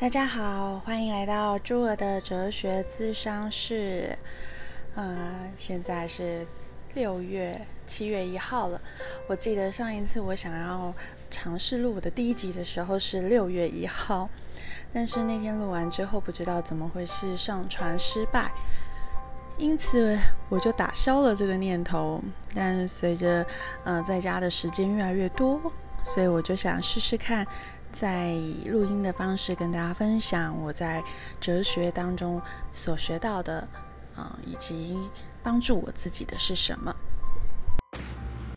大家好，欢迎来到朱儿的哲学咨商室。嗯，现在是六月七月一号了。我记得上一次我想要尝试录我的第一集的时候是六月一号，但是那天录完之后不知道怎么回事上传失败，因此我就打消了这个念头。但随着嗯在家的时间越来越多，所以我就想试试看。在录音的方式跟大家分享我在哲学当中所学到的，啊，以及帮助我自己的是什么。